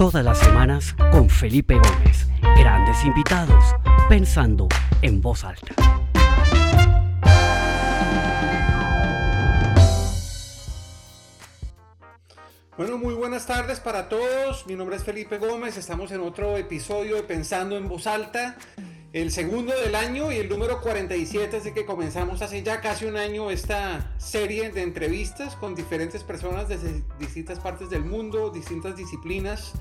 Todas las semanas con Felipe Gómez. Grandes invitados, pensando en voz alta. Bueno, muy buenas tardes para todos. Mi nombre es Felipe Gómez. Estamos en otro episodio de Pensando en Voz Alta, el segundo del año y el número 47, así que comenzamos hace ya casi un año esta serie de entrevistas con diferentes personas desde distintas partes del mundo, distintas disciplinas,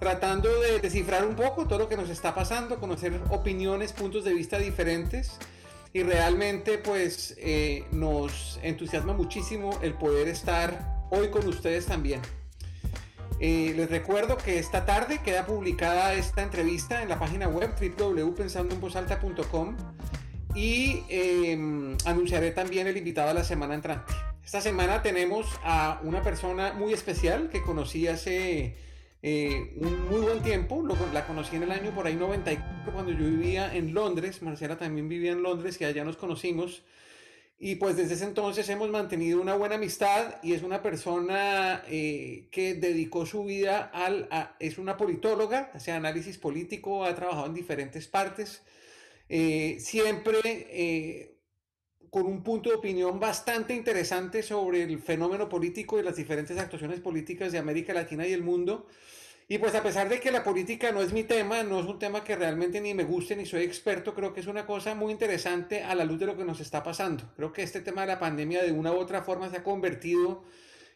tratando de descifrar un poco todo lo que nos está pasando, conocer opiniones, puntos de vista diferentes. Y realmente pues eh, nos entusiasma muchísimo el poder estar hoy con ustedes también. Eh, les recuerdo que esta tarde queda publicada esta entrevista en la página web www.pensandoenvozalta.com y em, anunciaré también el invitado a la semana entrante. Esta semana tenemos a una persona muy especial que conocí hace eh, un muy buen tiempo. la conocí en el año por ahí 94 cuando yo vivía en Londres. Marcela también vivía en Londres y allá nos conocimos. Y pues desde ese entonces hemos mantenido una buena amistad y es una persona eh, que dedicó su vida al... es una politóloga, hace análisis político, ha trabajado en diferentes partes, eh, siempre eh, con un punto de opinión bastante interesante sobre el fenómeno político y las diferentes actuaciones políticas de América Latina y el mundo. Y pues a pesar de que la política no es mi tema, no es un tema que realmente ni me guste ni soy experto, creo que es una cosa muy interesante a la luz de lo que nos está pasando. Creo que este tema de la pandemia de una u otra forma se ha convertido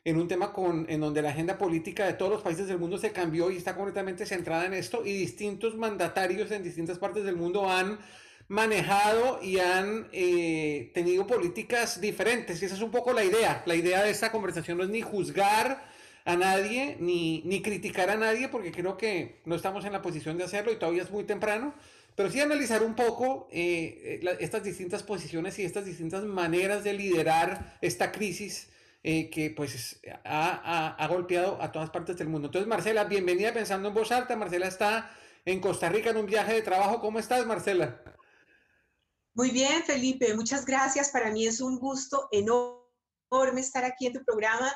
en un tema con, en donde la agenda política de todos los países del mundo se cambió y está completamente centrada en esto y distintos mandatarios en distintas partes del mundo han manejado y han eh, tenido políticas diferentes. Y esa es un poco la idea. La idea de esta conversación no es ni juzgar a nadie ni, ni criticar a nadie porque creo que no estamos en la posición de hacerlo y todavía es muy temprano, pero sí analizar un poco eh, eh, estas distintas posiciones y estas distintas maneras de liderar esta crisis eh, que pues ha, ha, golpeado a todas partes del mundo. Entonces, Marcela, bienvenida Pensando en Voz Alta. Marcela está en Costa Rica en un viaje de trabajo. ¿Cómo estás, Marcela? Muy bien, Felipe. Muchas gracias. Para mí es un gusto enorme estar aquí en tu programa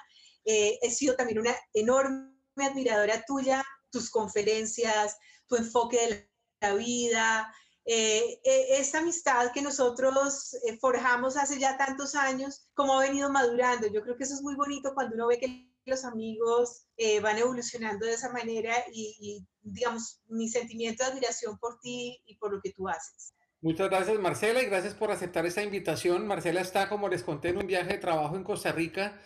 eh, he sido también una enorme admiradora tuya, tus conferencias, tu enfoque de la vida, eh, eh, esta amistad que nosotros forjamos hace ya tantos años, cómo ha venido madurando. Yo creo que eso es muy bonito cuando uno ve que los amigos van evolucionando de esa manera y, y, digamos, mi sentimiento de admiración por ti y por lo que tú haces. Muchas gracias Marcela y gracias por aceptar esta invitación. Marcela está, como les conté, en un viaje de trabajo en Costa Rica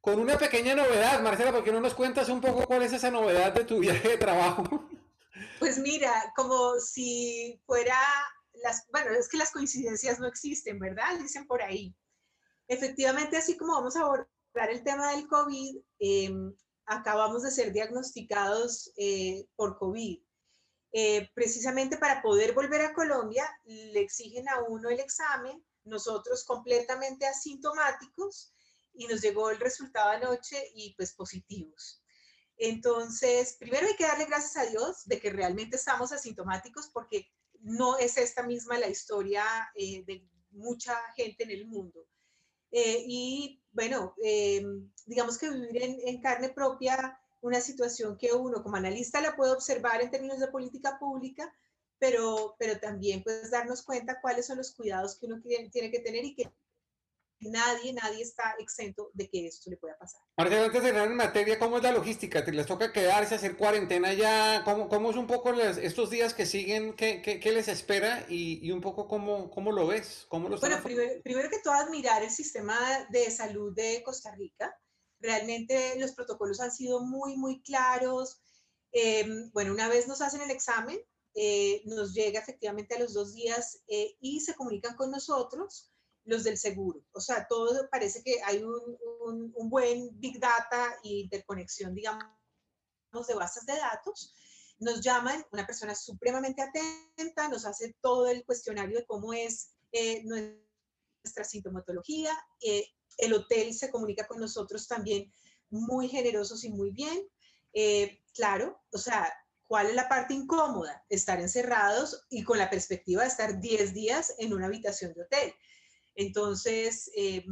con una pequeña novedad, Marcela, ¿por qué no nos cuentas un poco cuál es esa novedad de tu viaje de trabajo? Pues mira, como si fuera, las, bueno, es que las coincidencias no existen, ¿verdad? Dicen por ahí. Efectivamente, así como vamos a abordar el tema del COVID, em, acabamos de ser diagnosticados eh, por COVID. Eh, precisamente para poder volver a Colombia, le exigen a uno el examen, nosotros completamente asintomáticos, y nos llegó el resultado anoche y pues positivos. Entonces, primero hay que darle gracias a Dios de que realmente estamos asintomáticos porque no es esta misma la historia eh, de mucha gente en el mundo. Eh, y bueno, eh, digamos que vivir en, carne propia una situación que uno como analista la puede observar en términos de política pública, pero, pero también puedes darnos cuenta cuáles son los cuidados que uno tiene que tener y que nadie, nadie está exento de que esto le pueda pasar. Marcela, antes de entrar en materia, ¿cómo es la logística? ¿Te les toca quedarse, hacer cuarentena ya? ¿Cómo, cómo es un poco estos días que siguen? ¿Qué, qué, les espera? Y, y, un poco cómo, cómo lo ves? ¿Cómo lo bueno, primero, primero, que todo, admirar el sistema de salud de Costa Rica. Realmente los protocolos han sido muy, muy claros. Eh, bueno, una vez nos hacen el examen, eh, nos llega efectivamente a los dos días eh, y se comunican con nosotros los del seguro. O sea, todo parece que hay un, un, buen big data e interconexión, digamos, de bases de datos. Nos llaman, una persona supremamente atenta, nos hace todo el cuestionario de cómo es eh, nuestra sintomatología. Eh, el hotel se comunica con nosotros también muy generosos y muy bien. Eh, claro, o sea, ¿cuál es la parte incómoda? Estar encerrados y con la perspectiva de estar 10 días en una habitación de hotel. Entonces, eh,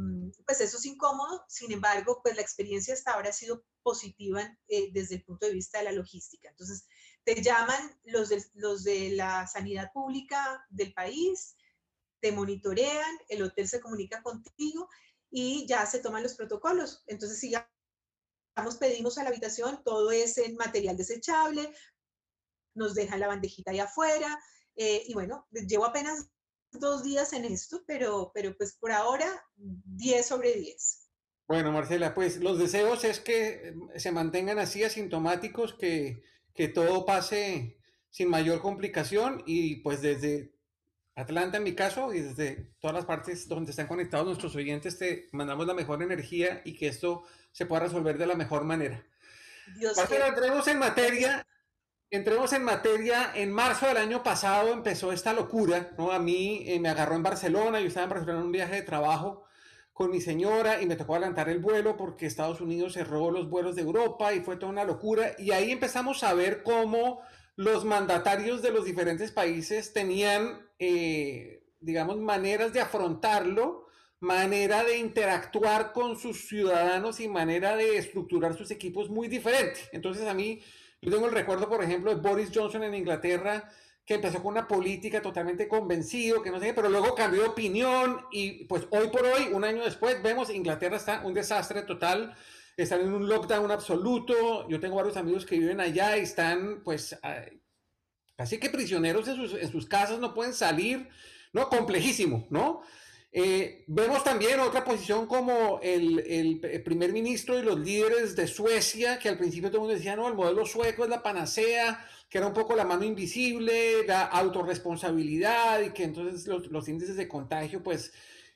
pues eso es incómodo, sin embargo, pues la experiencia hasta ahora ha sido positiva eh, desde el punto de vista de la logística. Entonces, te llaman los de, los de la sanidad pública del país, te monitorean, el hotel se comunica contigo y ya se toman los protocolos. Entonces, si ya pedimos a la habitación, todo es en material desechable, nos dejan la bandejita ahí afuera, eh, y bueno, llevo apenas dos días en esto, pero, pero pues por ahora 10 sobre 10. Bueno, Marcela, pues los deseos es que se mantengan así asintomáticos, que, que todo pase sin mayor complicación y pues desde Atlanta en mi caso y desde todas las partes donde están conectados nuestros oyentes te mandamos la mejor energía y que esto se pueda resolver de la mejor manera. Dios entremos en materia. Entremos en materia. En marzo del año pasado empezó esta locura, ¿no? A mí eh, me agarró en Barcelona, yo estaba en Barcelona en un viaje de trabajo con mi señora y me tocó adelantar el vuelo porque Estados Unidos cerró los vuelos de Europa y fue toda una locura. Y ahí empezamos a ver cómo los mandatarios de los diferentes países tenían, eh, digamos, maneras de afrontarlo, manera de interactuar con sus ciudadanos y manera de estructurar sus equipos muy diferente. Entonces a mí, yo tengo el recuerdo, por ejemplo, de Boris Johnson en Inglaterra, que empezó con una política totalmente convencido, que no sé qué, pero luego cambió de opinión y pues hoy por hoy, un año después, vemos Inglaterra está un desastre total están en un lockdown absoluto. Yo tengo varios amigos que viven allá y están, pues, casi que prisioneros en sus, casas, no pueden salir, ¿no? Complejísimo, ¿no? Eh, vemos también otra posición como el, el, primer ministro y los líderes de Suecia, que al principio todo el mundo decía, no, el modelo sueco es la panacea, que era un poco la mano invisible, la autorresponsabilidad y que entonces los, los índices de contagio, pues,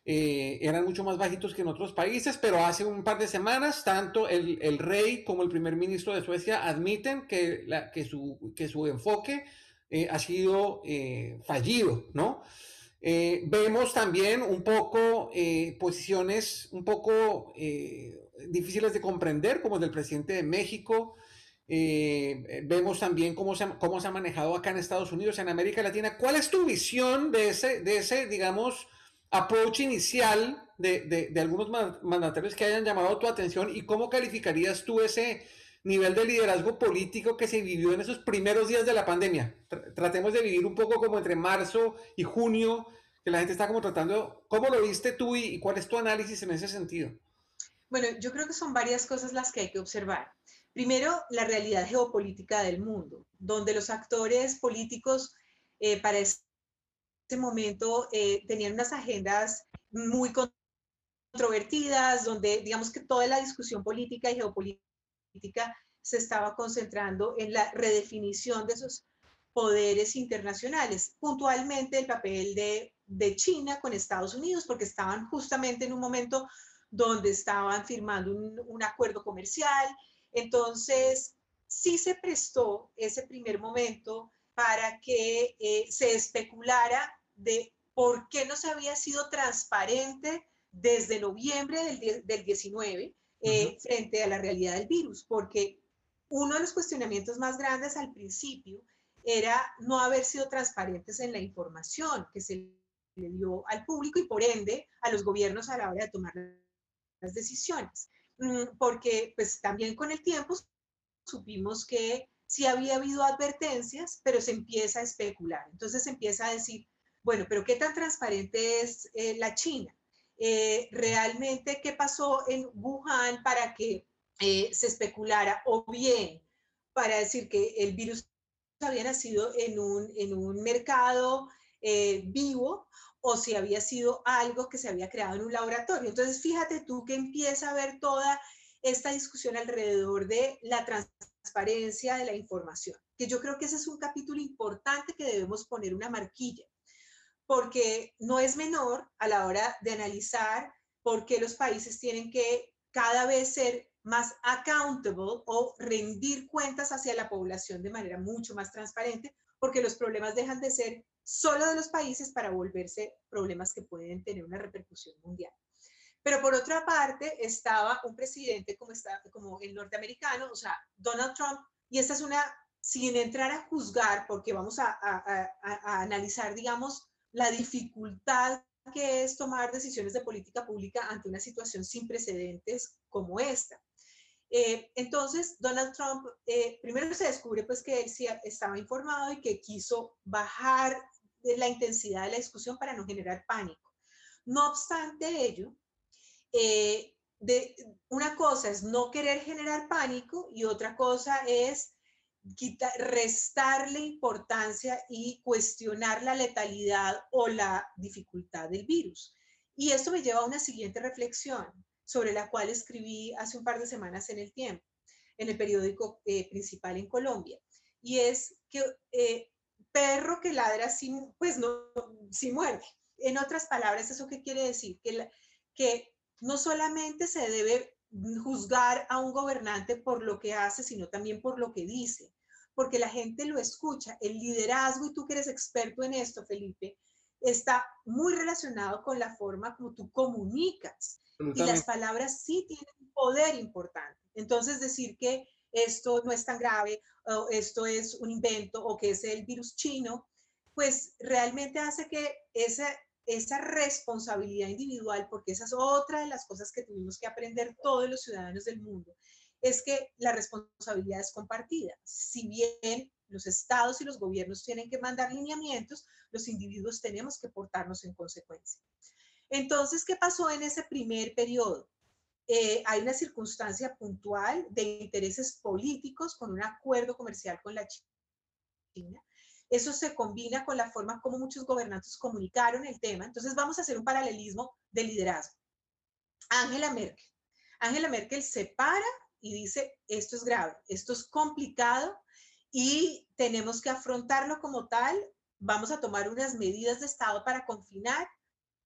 eh, eran mucho más bajitos que en otros países, pero hace un par de semanas tanto el, el rey como el primer ministro de Suecia admiten que, la, que, su, que su enfoque eh, ha sido eh, fallido, ¿no? Vemos también un poco posiciones un poco difíciles de comprender, como el del presidente de México, vemos también cómo se, cómo se ha manejado acá en Estados Unidos, en América Latina. ¿Cuál es tu visión de ese, de ese digamos, approach inicial de, de, algunos mandatarios que hayan llamado tu atención y cómo calificarías tú ese nivel de liderazgo político que se vivió en esos primeros días de la pandemia. Tratemos de vivir un poco como entre marzo y junio, que la gente está como tratando, ¿cómo lo viste tú y, cuál es tu análisis en ese sentido? Bueno, yo creo que son varias cosas las que hay que observar. Primero, la realidad geopolítica del mundo, donde los actores políticos eh, para ese momento eh, tenían unas agendas muy controvertidas, donde digamos que toda la discusión política y geopolítica se estaba concentrando en la redefinición de esos poderes internacionales, puntualmente el papel de, China con Estados Unidos, porque estaban justamente en un momento donde estaban firmando un, un acuerdo comercial. Entonces, sí se prestó ese primer momento para que eh, se especulara de por qué no se había sido transparente desde noviembre del, del 19 eh, frente a la realidad del virus, porque uno de los cuestionamientos más grandes al principio era no haber sido transparentes en la información que se le dio al público y por ende a los gobiernos a la hora de tomar las decisiones. Mm, porque pues también con el tiempo supimos que sí había habido advertencias, pero se empieza a especular. Entonces se empieza a decir, bueno, pero ¿qué tan transparente es eh, la China? Eh, ¿Realmente qué pasó en Wuhan para que eh, se especulara? O bien, para decir que el virus había nacido en un, en un mercado vivo o si había sido algo que se había creado en un laboratorio. Entonces, fíjate tú que empieza a ver toda esta discusión alrededor de la transparencia de la información, que yo creo que ese es un capítulo importante que debemos poner una marquilla porque no es menor a la hora de analizar por qué los países tienen que cada vez ser más accountable o rendir cuentas hacia la población de manera mucho más transparente, porque los problemas dejan de ser solo de los países para volverse problemas que pueden tener una repercusión mundial. Pero por otra parte estaba un presidente como, está, como el norteamericano, o sea, Donald Trump, y esta es una, sin entrar a juzgar, porque vamos a, a, a, a analizar, digamos, la dificultad que es tomar decisiones de política pública ante una situación sin precedentes como esta. Eh, entonces, Donald Trump, eh, primero se descubre pues que él sí estaba informado y que quiso bajar la intensidad de la discusión para no generar pánico. No obstante ello, eh, una cosa es no querer generar pánico y otra cosa es restarle importancia y cuestionar la letalidad o la dificultad del virus. Y esto me lleva a una siguiente reflexión sobre la cual escribí hace un par de semanas en el tiempo, en el periódico eh, principal en Colombia. Y es que eh, perro que ladra sin, pues no, sin muerde. En otras palabras, ¿eso qué quiere decir? Que, que no solamente se debe juzgar a un gobernante por lo que hace, sino también por lo que dice, porque la gente lo escucha. El liderazgo, y tú que eres experto en esto, Felipe, está muy relacionado con la forma como tú comunicas. Y las palabras sí tienen un poder importante. Entonces, decir que esto no es tan grave, o esto es un invento, o que es el virus chino, pues realmente hace que esa, esa responsabilidad individual, porque esa es otra de las cosas que tuvimos que aprender todos los ciudadanos del mundo, es que la responsabilidad es compartida. Si bien los estados y los gobiernos tienen que mandar lineamientos, los individuos tenemos que portarnos en consecuencia. Entonces, ¿qué pasó en ese primer periodo? Eh, hay una circunstancia puntual de intereses políticos con un acuerdo comercial con la China. Eso se combina con la forma como muchos gobernantes comunicaron el tema. Entonces vamos a hacer un paralelismo de liderazgo. Angela Merkel. Angela Merkel se para y dice, esto es grave, esto es complicado y tenemos que afrontarlo como tal. Vamos a tomar unas medidas de Estado para confinar,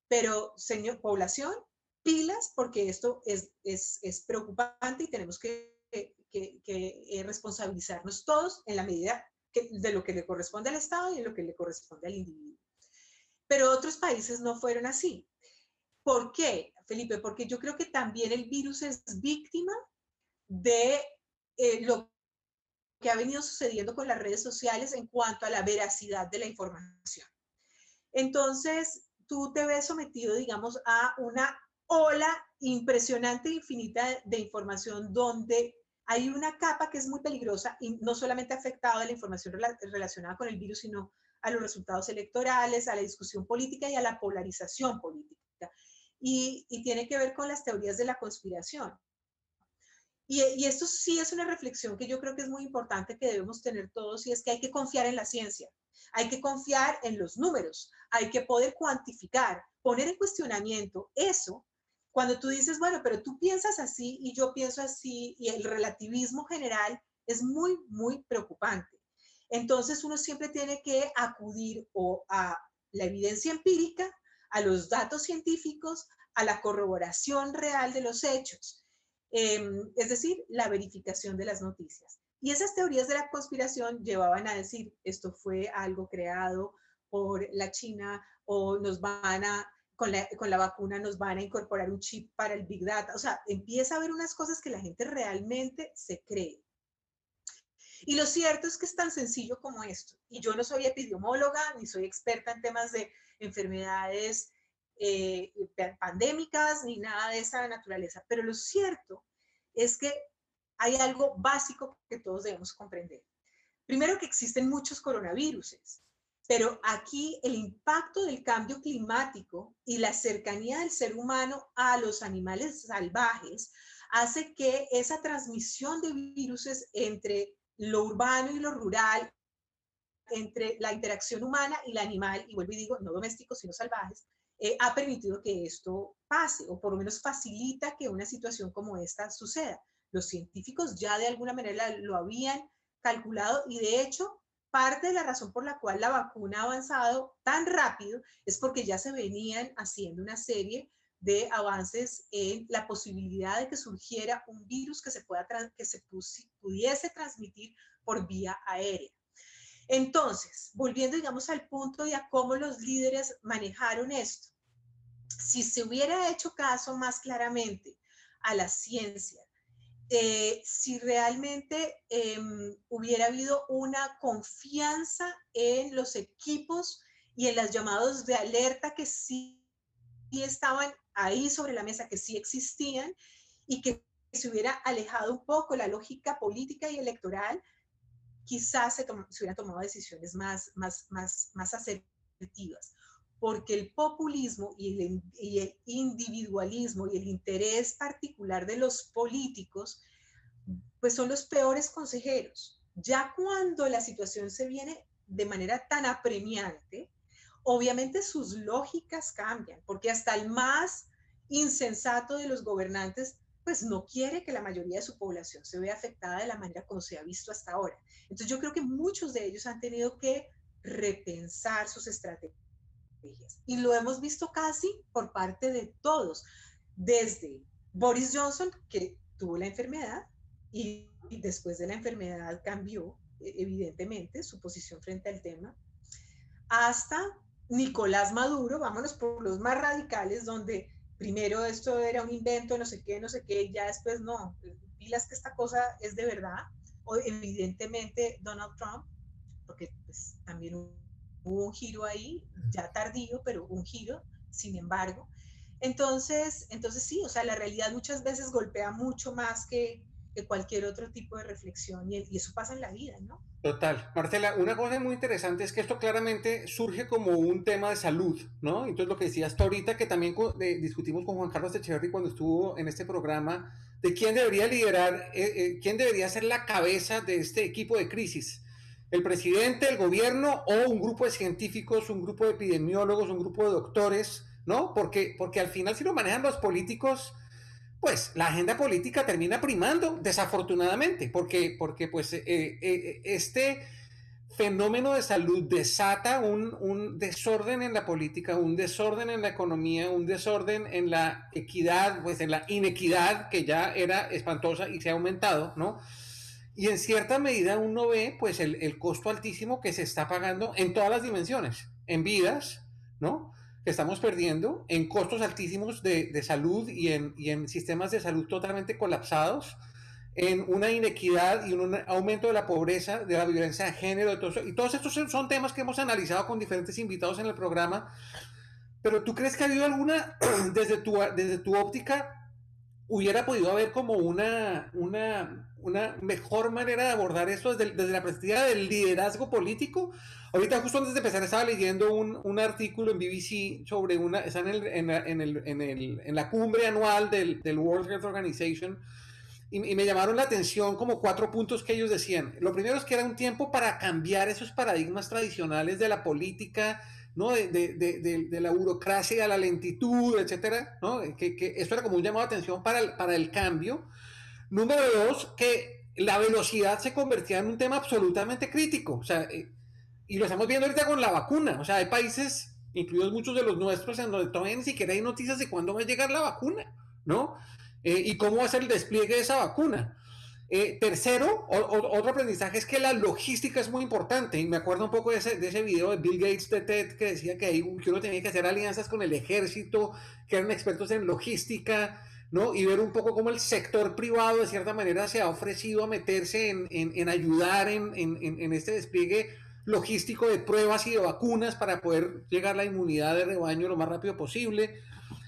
pero, señor, población, pilas, porque esto es, es, es preocupante y tenemos que, que, que, eh, responsabilizarnos todos en la medida de lo que le corresponde al Estado y en lo que le corresponde al individuo. Pero otros países no fueron así. ¿Por qué, Felipe? Porque yo creo que también el virus es víctima de eh, lo que ha venido sucediendo con las redes sociales en cuanto a la veracidad de la información. Entonces, tú te ves sometido, digamos, a una ola impresionante, infinita de información donde hay una capa que es muy peligrosa y no solamente ha afectado a la información relacionada con el virus, sino a los resultados electorales, a la discusión política y a la polarización política. Y, y tiene que ver con las teorías de la conspiración. Y, esto sí es una reflexión que yo creo que es muy importante que debemos tener todos y es que hay que confiar en la ciencia, hay que confiar en los números, hay que poder cuantificar, poner en cuestionamiento eso. Cuando tú dices, bueno, pero tú piensas así y yo pienso así y el relativismo general es muy, muy preocupante. Entonces uno siempre tiene que acudir a la evidencia empírica, a los datos científicos, a la corroboración real de los hechos. Em, es decir, la verificación de las noticias. Y esas teorías de la conspiración llevaban a decir, esto fue algo creado por la China o nos van a, con la, con la vacuna nos van a incorporar un chip para el Big Data. O sea, empieza a haber unas cosas que la gente realmente se cree. Y lo cierto es que es tan sencillo como esto. Y yo no soy epidemióloga ni soy experta en temas de enfermedades eh, pandémicas ni nada de esa naturaleza. Pero lo cierto es que hay algo básico que todos debemos comprender. Primero que existen muchos coronavirus, pero aquí el impacto del cambio climático y la cercanía del ser humano a los animales salvajes hace que esa transmisión de virus entre lo urbano y lo rural, entre la interacción humana y el animal, y vuelvo y digo, no domésticos, sino salvajes, eh, ha permitido que esto pase o por lo menos facilita que una situación como esta suceda. Los científicos ya de alguna manera lo habían calculado y de hecho parte de la razón por la cual la vacuna ha avanzado tan rápido es porque ya se venían haciendo una serie de avances en la posibilidad de que surgiera un virus que se, pueda que se pudiese transmitir por vía aérea. Entonces, volviendo, digamos, al punto y a cómo los líderes manejaron esto, si se hubiera hecho caso más claramente a la ciencia, si realmente em, hubiera habido una confianza en los equipos y en los llamados de alerta que sí estaban ahí sobre la mesa, que sí existían y que se hubiera alejado un poco la lógica política y electoral, quizás se, se tomado decisiones más, más, más, más asertivas porque el populismo y el, individualismo y el interés particular de los políticos, pues son los peores consejeros. Ya cuando la situación se viene de manera tan apremiante, obviamente sus lógicas cambian, porque hasta el más insensato de los gobernantes, pues no quiere que la mayoría de su población se vea afectada de la manera como se ha visto hasta ahora. Entonces yo creo que muchos de ellos han tenido que repensar sus estrategias y lo hemos visto casi por parte de todos, desde Boris Johnson, que tuvo la enfermedad y, después de la enfermedad cambió e, evidentemente su posición frente al tema, hasta Nicolás Maduro, vámonos por los más radicales, donde primero esto era un invento, no sé qué, no sé qué, ya después no, pilas que esta cosa es de verdad, o evidentemente Donald Trump, porque pues, también hubo un giro ahí, ya tardío, pero un giro, sin embargo. Entonces, entonces sí, o sea, la realidad muchas veces golpea mucho más que, que cualquier otro tipo de reflexión y, y, eso pasa en la vida, ¿no? Total. Marcela, una cosa muy interesante es que esto claramente surge como un tema de salud, ¿no? Entonces lo que decías tú ahorita, que también eh, discutimos con Juan Carlos Echeverry cuando estuvo en este programa, de quién debería liderar, eh, eh, quién debería ser la cabeza de este equipo de crisis el presidente, el gobierno o un grupo de científicos, un grupo de epidemiólogos, un grupo de doctores, ¿no? Porque, porque al final si lo manejan los políticos, pues la agenda política termina primando, desafortunadamente, porque, porque pues eh, eh, este fenómeno de salud desata un, un, desorden en la política, un desorden en la economía, un desorden en la equidad, pues en la inequidad que ya era espantosa y se ha aumentado, ¿no? Y en cierta medida uno ve pues el, el, costo altísimo que se está pagando en todas las dimensiones, en vidas, ¿no? Que estamos perdiendo, en costos altísimos de, de salud y en, y en, sistemas de salud totalmente colapsados, en una inequidad y un aumento de la pobreza, de la violencia de género, de todo eso. Y todos estos son temas que hemos analizado con diferentes invitados en el programa. Pero ¿tú crees que ha habido alguna, desde tu, desde tu óptica, hubiera podido haber como una, una, una mejor manera de abordar esto desde, desde, la perspectiva del liderazgo político. Ahorita justo antes de empezar estaba leyendo un, un artículo en BBC sobre una, está en, el, en, en, el, el, en la cumbre anual del, del World Health Organization y, y, me llamaron la atención como cuatro puntos que ellos decían. Lo primero es que era un tiempo para cambiar esos paradigmas tradicionales de la política, ¿no? De, de, de, de, la burocracia, la lentitud, etcétera, ¿no? Que, que, esto era como un llamado de atención para el, para el cambio. Número dos, que la velocidad se convertía en un tema absolutamente crítico, o sea, eh, y lo estamos viendo ahorita con la vacuna, o sea, hay países, incluidos muchos de los nuestros, en donde todavía ni siquiera hay noticias de cuándo va a llegar la vacuna, ¿no? Eh, y cómo va a ser el despliegue de esa vacuna. Eh, tercero, o, o, otro aprendizaje es que la logística es muy importante. Y me acuerdo un poco de ese, de ese video de Bill Gates de TED que decía que, ahí, que uno tenía que hacer alianzas con el ejército, que eran expertos en logística, ¿no? Y ver un poco cómo el sector privado de cierta manera se ha ofrecido a meterse en, en, en ayudar en, en, este despliegue logístico de pruebas y de vacunas para poder llegar a la inmunidad de rebaño lo más rápido posible.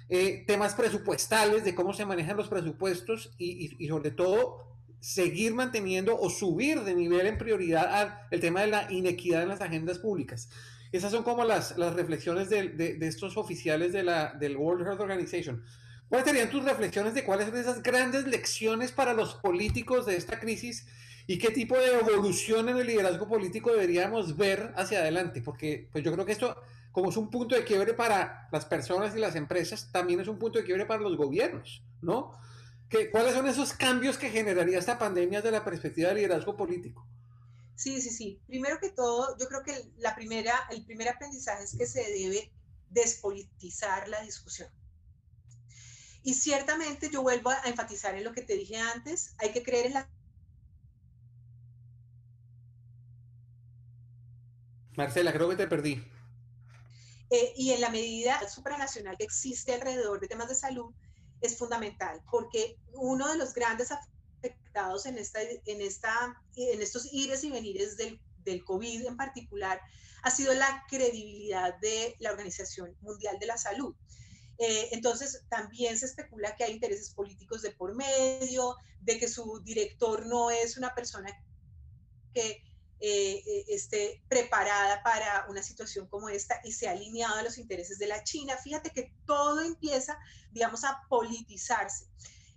Eh, temas presupuestales, de cómo se manejan los presupuestos y, y, sobre todo seguir manteniendo o subir de nivel en prioridad al tema de la inequidad en las agendas públicas. Esas son como las, las reflexiones de, de, de, estos oficiales de la, del World Health Organization. ¿Cuáles serían tus reflexiones de cuáles son esas grandes lecciones para los políticos de esta crisis y qué tipo de evolución en el liderazgo político deberíamos ver hacia adelante? Porque pues yo creo que esto, como es un punto de quiebre para las personas y las empresas, también es un punto de quiebre para los gobiernos, ¿no? ¿Qué, ¿Cuáles son esos cambios que generaría esta pandemia desde la perspectiva del liderazgo político? Sí, sí, sí. Primero que todo, yo creo que la primera, el primer aprendizaje es que se debe despolitizar la discusión. Y ciertamente yo vuelvo a enfatizar en lo que te dije antes, hay que creer en la... Marcela, creo que te perdí. Eh, y en la medida supranacional que existe alrededor de temas de salud, es fundamental, porque uno de los grandes afectados en, esta, en, esta, en estos ires y venires del, del COVID en particular ha sido la credibilidad de la Organización Mundial de la Salud. Eh, entonces, también se especula que hay intereses políticos de por medio, de que su director no es una persona que eh, eh, esté preparada para una situación como esta y se ha alineado a los intereses de la China. Fíjate que todo empieza, digamos, a politizarse.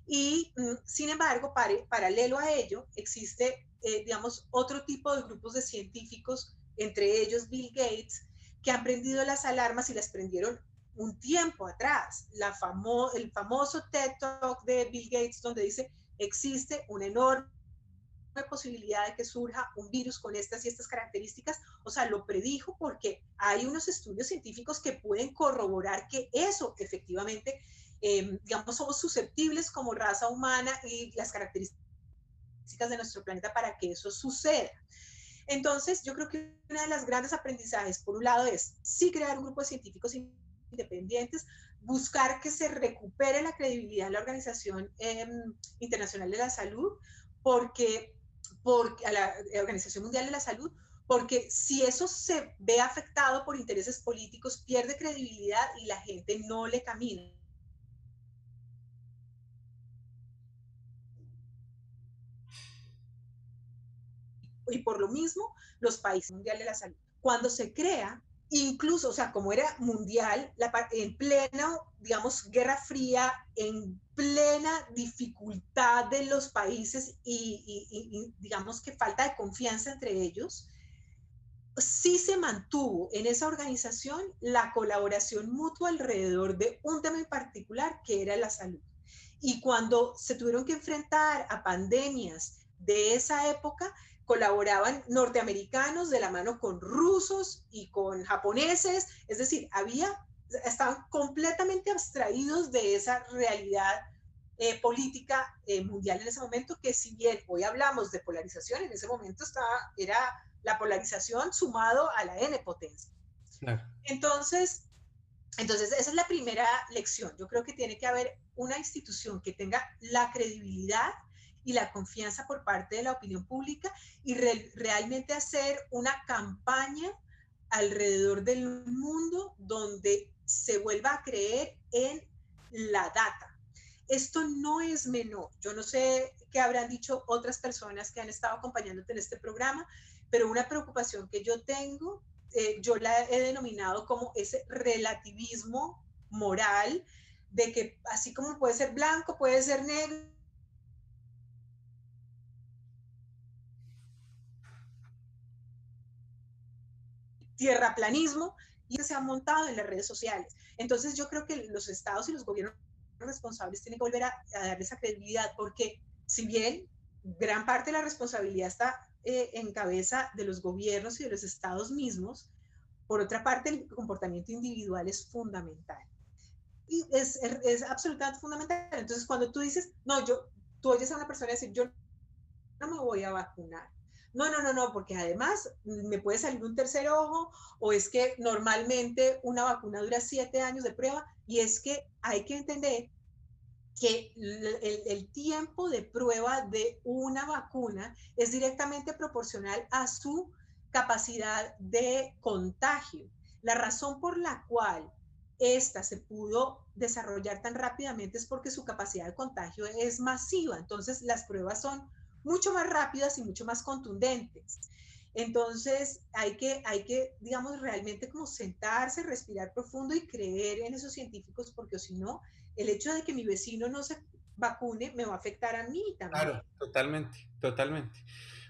Y, mm, sin embargo, paralelo a ello, existe, digamos, otro tipo de grupos de científicos, entre ellos Bill Gates, que han prendido las alarmas y las prendieron un tiempo atrás, la el famoso TED Talk de Bill Gates, donde dice, existe una enorme posibilidad de que surja un virus con estas y estas características, o sea, lo predijo porque hay unos estudios científicos que pueden corroborar que eso efectivamente, em, digamos, somos susceptibles como raza humana y las características de nuestro planeta para que eso suceda. Entonces, yo creo que una de las grandes aprendizajes, por un lado, es sí crear un grupo de científicos independientes, buscar que se recupere la credibilidad de la Organización em, Internacional de la Salud, porque, porque a la Organización Mundial de la Salud, porque si eso se ve afectado por intereses políticos, pierde credibilidad y la gente no le camina. Y por lo mismo, los países mundiales de la salud. Cuando se crea incluso, o sea, como era mundial, la, en plena, digamos, guerra fría, en plena dificultad de los países y, digamos que falta de confianza entre ellos, sí se mantuvo en esa organización la colaboración mutua alrededor de un tema en particular, que era la salud. Y cuando se tuvieron que enfrentar a pandemias de esa época, colaboraban norteamericanos de la mano con rusos y con japoneses, es decir, había, estaban completamente abstraídos de esa realidad eh, política eh, mundial en ese momento, que si bien hoy hablamos de polarización, en ese momento estaba, era la polarización sumado a la N potencia. Entonces, entonces, esa es la primera lección. Yo creo que tiene que haber una institución que tenga la credibilidad y la confianza por parte de la opinión pública y realmente hacer una campaña alrededor del mundo donde se vuelva a creer en la data. Esto no es menor. Yo no sé qué habrán dicho otras personas que han estado acompañándote en este programa, pero una preocupación que yo tengo, eh, yo la he denominado como ese relativismo moral de que así como puede ser blanco, puede ser negro, tierraplanismo y se ha montado en las redes sociales. Entonces yo creo que los estados y los gobiernos responsables tienen que volver a, darle esa credibilidad porque si bien gran parte de la responsabilidad está eh, en cabeza de los gobiernos y de los estados mismos, por otra parte el comportamiento individual es fundamental. Y es, es, absolutamente fundamental. Entonces cuando tú dices, no, yo, tú oyes a una persona decir, yo no me voy a vacunar, no, no, no, no, porque además me puede salir un tercer ojo o es que normalmente una vacuna dura siete años de prueba y es que hay que entender que el, tiempo de prueba de una vacuna es directamente proporcional a su capacidad de contagio. La razón por la cual esta se pudo desarrollar tan rápidamente es porque su capacidad de contagio es masiva. Entonces, las pruebas son mucho más rápidas y mucho más contundentes. Entonces hay que, hay que, digamos, realmente como sentarse, respirar profundo y creer en esos científicos, porque si no, el hecho de que mi vecino no se vacune me va a afectar a mí también. Claro, totalmente, totalmente.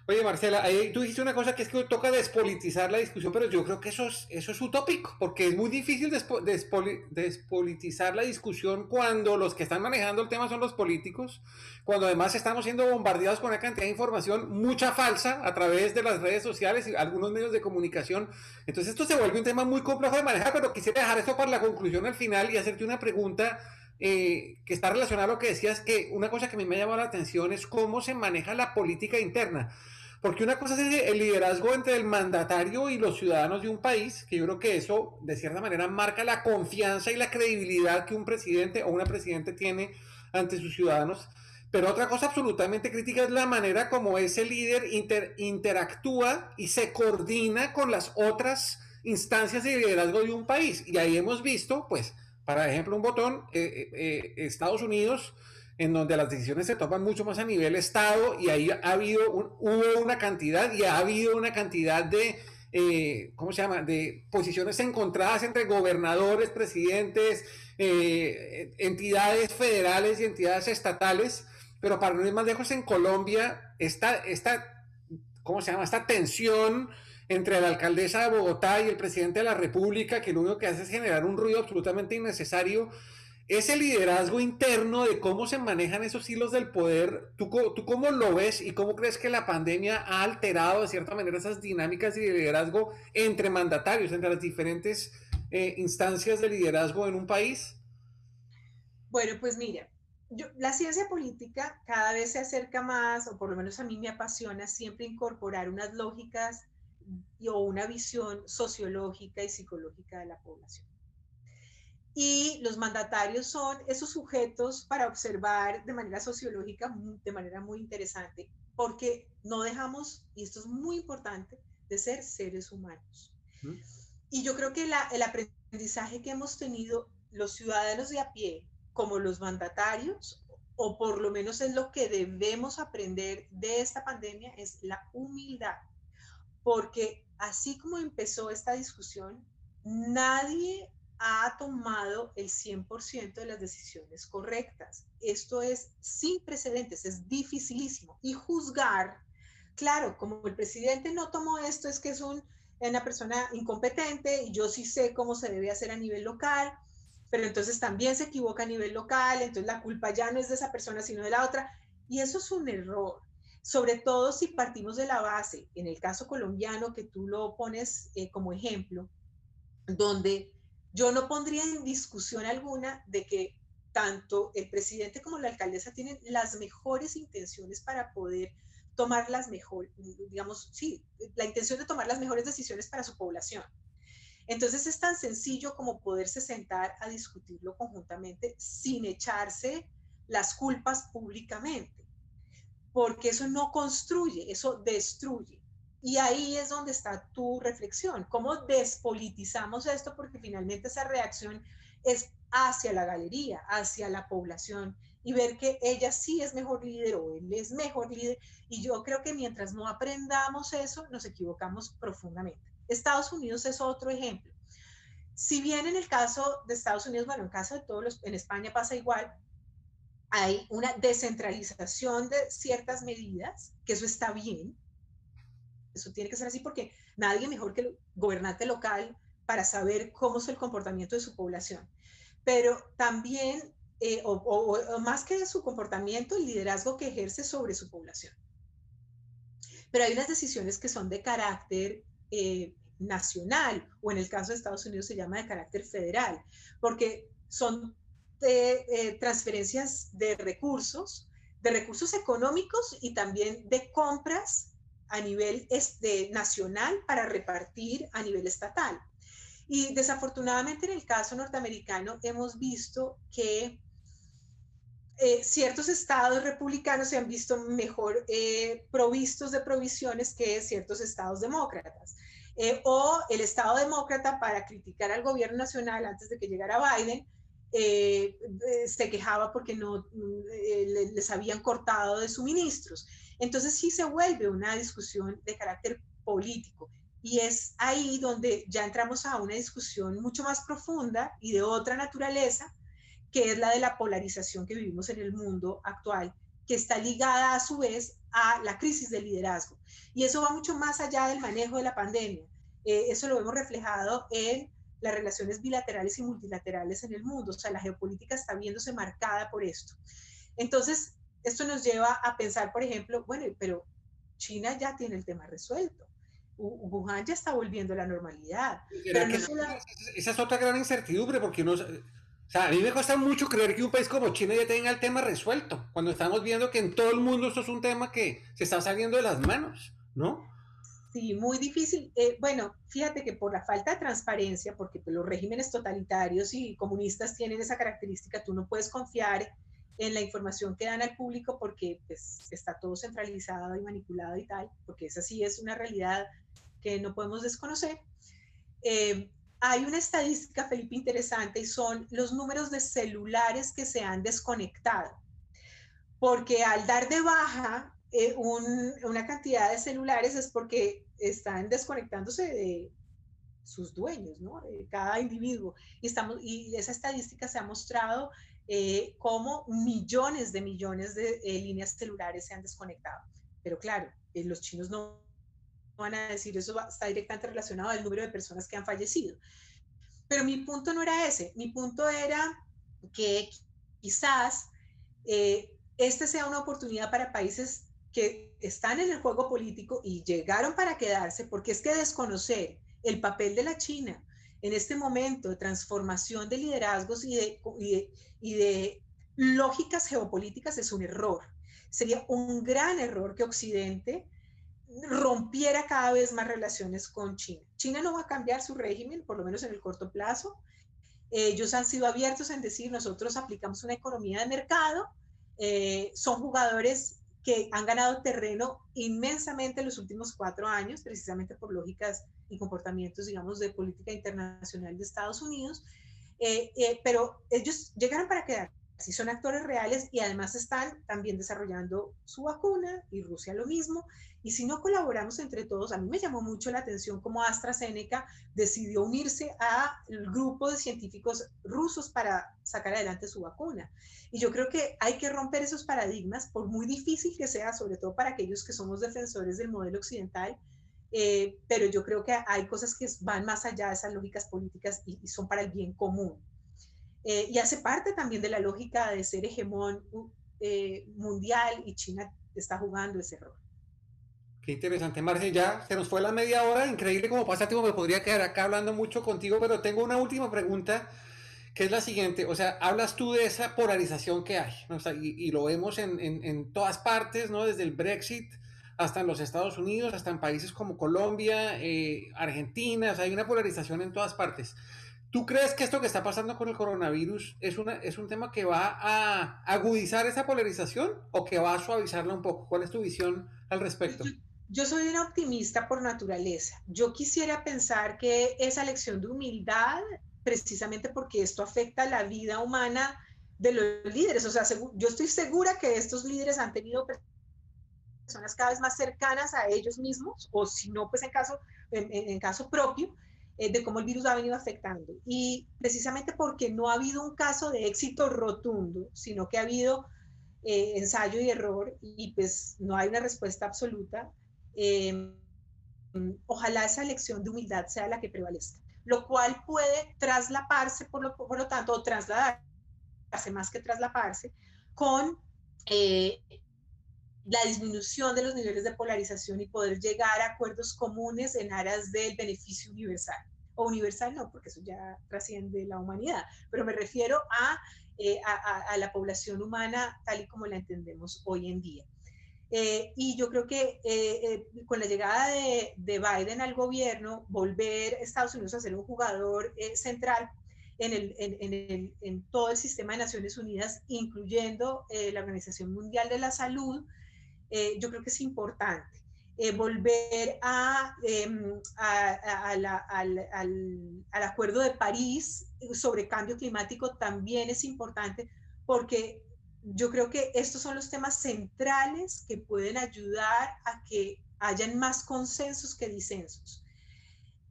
Oye, Marcela, tú dijiste una cosa que es que toca despolitizar la discusión, pero yo creo que eso es, eso es utópico, porque es muy difícil despolitizar la discusión cuando los que están manejando el tema son los políticos, cuando además estamos siendo bombardeados con una cantidad de información mucha falsa a través de las redes sociales y algunos medios de comunicación. Entonces esto se vuelve un tema muy complejo de manejar, pero quisiera dejar esto para la conclusión al final y hacerte una pregunta. Eh, que está relacionada a lo que decías, que una cosa que a mí me ha llamado la atención es cómo se maneja la política interna. Porque una cosa es el liderazgo entre el mandatario y los ciudadanos de un país, que yo creo que eso de cierta manera marca la confianza y la credibilidad que un presidente o una presidente tiene ante sus ciudadanos. Pero otra cosa absolutamente crítica es la manera como ese líder interactúa y se coordina con las otras instancias de liderazgo de un país. Y ahí hemos visto, pues, Para ejemplo, un botón, eh, eh, Estados Unidos, en donde las decisiones se toman mucho más a nivel Estado y ahí ha habido, hubo una cantidad y ha habido una cantidad de, ¿cómo se llama?, de posiciones encontradas entre gobernadores, presidentes, entidades federales y entidades estatales, pero para no ir más lejos, en Colombia, esta, esta ¿cómo se llama?, esta tensión entre la alcaldesa de Bogotá y el presidente de la República, que lo único que hace es generar un ruido absolutamente innecesario. Ese liderazgo interno de cómo se manejan esos hilos del poder, ¿tú, ¿tú cómo lo ves y cómo crees que la pandemia ha alterado de cierta manera esas dinámicas de liderazgo entre mandatarios, entre las diferentes eh, instancias de liderazgo en un país? Bueno, pues mira, la ciencia política cada vez se acerca más, o por lo menos a mí me apasiona siempre incorporar unas lógicas o una visión sociológica y psicológica de la población. Y los mandatarios son esos sujetos para observar de manera sociológica, de manera muy interesante, porque no dejamos, y esto es muy importante, de ser seres humanos. Y yo creo que el aprendizaje que hemos tenido los ciudadanos de a pie, como los mandatarios, o por lo menos es lo que debemos aprender de esta pandemia, es la humildad porque así como empezó esta discusión, nadie ha tomado el 100% de las decisiones correctas. Esto es sin precedentes, es dificilísimo. Y juzgar, claro, como el presidente no tomó esto, es que es una persona incompetente y yo sí sé cómo se debe hacer a nivel local, pero entonces también se equivoca a nivel local, entonces la culpa ya no es de esa persona, sino de la otra. Y eso es un error sobre todo si partimos de la base, en el caso colombiano que tú lo pones eh, como ejemplo, donde yo no pondría en discusión alguna de que tanto el presidente como la alcaldesa tienen las mejores intenciones para poder tomar las mejores, digamos, sí, la intención de tomar las mejores decisiones para su población. Entonces es tan sencillo como poderse sentar a discutirlo conjuntamente sin echarse las culpas públicamente porque eso no construye, eso destruye. Y ahí es donde está tu reflexión, cómo despolitizamos esto, porque finalmente esa reacción es hacia la galería, hacia la población, y ver que ella sí es mejor líder o él es mejor líder. Y yo creo que mientras no aprendamos eso, nos equivocamos profundamente. Estados Unidos es otro ejemplo. Si bien en el caso de Estados Unidos, bueno, en caso de todos los, en España pasa igual, hay una descentralización de ciertas medidas, que eso está bien. Eso tiene que ser así porque nadie mejor que el gobernante local para saber cómo es el comportamiento de su población. Pero también, eh, o, más que su comportamiento, el liderazgo que ejerce sobre su población. Pero hay unas decisiones que son de carácter eh, nacional, o en el caso de Estados Unidos se llama de carácter federal, porque son de eh, transferencias de recursos, de recursos económicos y también de compras a nivel este, nacional para repartir a nivel estatal. Y desafortunadamente en el caso norteamericano hemos visto que eh, ciertos estados republicanos se han visto mejor eh, provistos de provisiones que ciertos estados demócratas. o el estado demócrata para criticar al gobierno nacional antes de que llegara Biden, eh, eh, se quejaba porque no eh, les habían cortado de suministros. Entonces sí se vuelve una discusión de carácter político y es ahí donde ya entramos a una discusión mucho más profunda y de otra naturaleza, que es la de la polarización que vivimos en el mundo actual, que está ligada a su vez a la crisis de liderazgo. Y eso va mucho más allá del manejo de la pandemia. eso lo hemos reflejado en las relaciones bilaterales y multilaterales en el mundo. O sea, la geopolítica está viéndose marcada por esto. Entonces, esto nos lleva a pensar, por ejemplo, bueno, pero China ya tiene el tema resuelto. Wuhan ya está volviendo a la normalidad. Esa es otra gran incertidumbre porque no, o sea, a mí me cuesta mucho creer que un país como China ya tenga el tema resuelto, cuando estamos viendo que en todo el mundo esto es un tema que se está saliendo de las manos, ¿no? Sí, muy difícil. Eh, bueno, fíjate que por la falta de transparencia, porque pues, los regímenes totalitarios y comunistas tienen esa característica, tú no puedes confiar en la información que dan al público porque pues, está todo centralizado y manipulado y tal, porque esa sí es una realidad que no podemos desconocer. Eh, hay una estadística, Felipe, interesante y son los números de celulares que se han desconectado. Porque al dar de baja eh, una cantidad de celulares es porque están desconectándose de sus dueños, ¿no? De cada individuo. Y, estamos, y esa estadística se ha mostrado eh, cómo millones de millones de eh, líneas celulares se han desconectado. Pero claro, los chinos no van a decir, eso está directamente relacionado al número de personas que han fallecido. Pero mi punto no era ese, mi punto era que quizás eh, este sea una oportunidad para países que están en el juego político y llegaron para quedarse, porque es que desconocer el papel de la China en este momento de transformación de liderazgos y de, lógicas geopolíticas es un error. Sería un gran error que Occidente rompiera cada vez más relaciones con China. China no va a cambiar su régimen, por lo menos en el corto plazo. Ellos han sido abiertos en decir, nosotros aplicamos una economía de mercado, eh, son jugadores que han ganado terreno inmensamente en los últimos cuatro años, precisamente por lógicas y comportamientos, digamos, de política internacional de Estados Unidos, eh, eh, pero ellos llegaron para quedar si son actores reales y además están también desarrollando su vacuna y Rusia lo mismo. Y si no colaboramos entre todos, a mí me llamó mucho la atención cómo AstraZeneca decidió unirse al grupo de científicos rusos para sacar adelante su vacuna. Y yo creo que hay que romper esos paradigmas, por muy difícil que sea, sobre todo para aquellos que somos defensores del modelo occidental, eh, pero yo creo que hay cosas que van más allá de esas lógicas políticas y son para el bien común. Eh, y hace parte también de la lógica de ser hegemón eh, mundial y China está jugando ese rol. Qué interesante, Marce. Ya se nos fue la media hora. Increíble cómo pasa tiempo. Me podría quedar acá hablando mucho contigo, pero tengo una última pregunta que es la siguiente. O sea, hablas tú de esa polarización que hay, y, lo vemos en, en, todas partes, ¿no? Desde el Brexit hasta en los Estados Unidos, hasta en países como Colombia, eh, Argentina. O sea, hay una polarización en todas partes. ¿Tú crees que esto que está pasando con el coronavirus es, una, es un tema que va a agudizar esa polarización o que va a suavizarla un poco? ¿Cuál es tu visión al respecto? Yo, soy una optimista por naturaleza. Yo quisiera pensar que esa lección de humildad, precisamente porque esto afecta la vida humana de los líderes, o sea, yo estoy segura que estos líderes han tenido personas cada vez más cercanas a ellos mismos, o si no, pues en caso, en caso propio, eh, de cómo el virus ha venido afectando. Y precisamente porque no ha habido un caso de éxito rotundo, sino que ha habido eh, ensayo y error y pues no hay una respuesta absoluta, em, ojalá esa lección de humildad sea la que prevalezca, lo cual puede traslaparse, por lo, por lo tanto, o trasladarse más que traslaparse, con eh, la disminución de los niveles de polarización y poder llegar a acuerdos comunes en aras del beneficio universal. O universal no, porque eso ya trasciende la humanidad, pero me refiero a, eh, a, la población humana tal y como la entendemos hoy en día. Eh, y yo creo que eh, con la llegada de, de, Biden al gobierno, volver Estados Unidos a ser un jugador central en, el, en, el, en, todo el sistema de Naciones Unidas, incluyendo la Organización Mundial de la Salud, eh, yo creo que es importante. Eh, volver em, a, al, al, acuerdo de París sobre cambio climático también es importante porque yo creo que estos son los temas centrales que pueden ayudar a que hayan más consensos que disensos.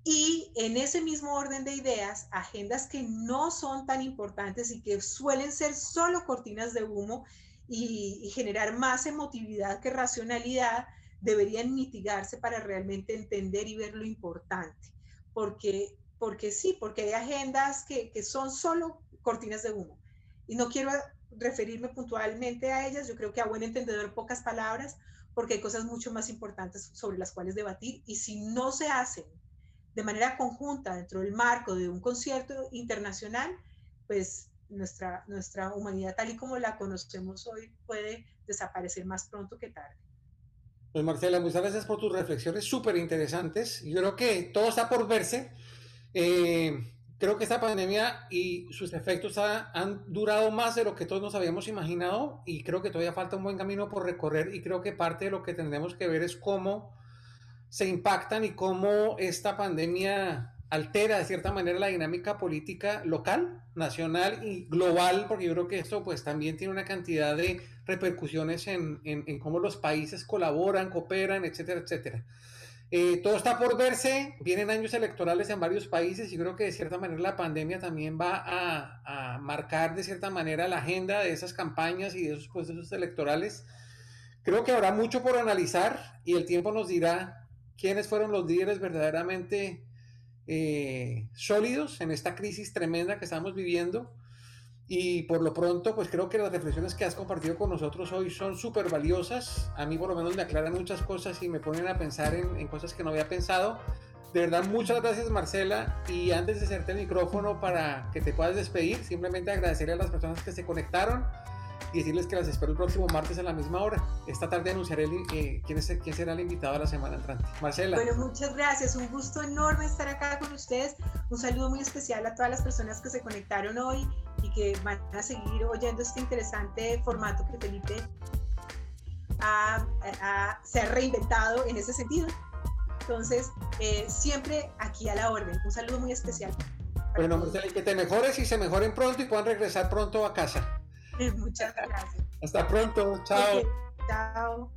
Y en ese mismo orden de ideas, agendas que no son tan importantes y que suelen ser solo cortinas de humo y, generar más emotividad que racionalidad, deberían mitigarse para realmente entender y ver lo importante. Porque, porque sí, porque hay agendas que, que son solo cortinas de humo. Y no quiero referirme puntualmente a ellas, yo creo que a buen entendedor pocas palabras, porque hay cosas mucho más importantes sobre las cuales debatir y si no se hacen de manera conjunta dentro del marco de un concierto internacional, pues nuestra, nuestra humanidad tal y como la conocemos hoy puede desaparecer más pronto que tarde. Pues Marcela, muchas gracias por tus reflexiones súper interesantes. Yo creo que todo está por verse. Eh, creo que esta pandemia y sus efectos han durado más de lo que todos nos habíamos imaginado y creo que todavía falta un buen camino por recorrer y creo que parte de lo que tendremos que ver es cómo se impactan y cómo esta pandemia altera de cierta manera la dinámica política local, nacional y global, porque yo creo que esto pues también tiene una cantidad de repercusiones en, en, cómo los países colaboran, cooperan, etcétera, etcétera. Eh, todo está por verse, vienen años electorales en varios países y creo que de cierta manera la pandemia también va a, a marcar de cierta manera la agenda de esas campañas y de esos procesos electorales. Creo que habrá mucho por analizar y el tiempo nos dirá quiénes fueron los líderes verdaderamente eh, sólidos en esta crisis tremenda que estamos viviendo. Y por lo pronto, pues creo que las reflexiones que has compartido con nosotros hoy son súper valiosas. A mí por lo menos me aclaran muchas cosas y me ponen a pensar en, en, cosas que no había pensado. De verdad, muchas gracias Marcela. Y antes de hacerte el micrófono para que te puedas despedir, simplemente agradecerle a las personas que se conectaron y decirles que las espero el próximo martes a la misma hora. Esta tarde anunciaré eh, quién, es, quién será el invitado a la semana entrante. Marcela. Bueno, muchas gracias. Un gusto enorme estar acá con ustedes. Un saludo muy especial a todas las personas que se conectaron hoy y que van a seguir oyendo este interesante formato que Felipe se ha reinventado en ese sentido. Entonces, eh, siempre aquí a la orden. Un saludo muy especial. Bueno, Marcela, que te mejores y se mejoren pronto y puedan regresar pronto a casa. Muchas gracias. Hasta pronto. Chao. Chao.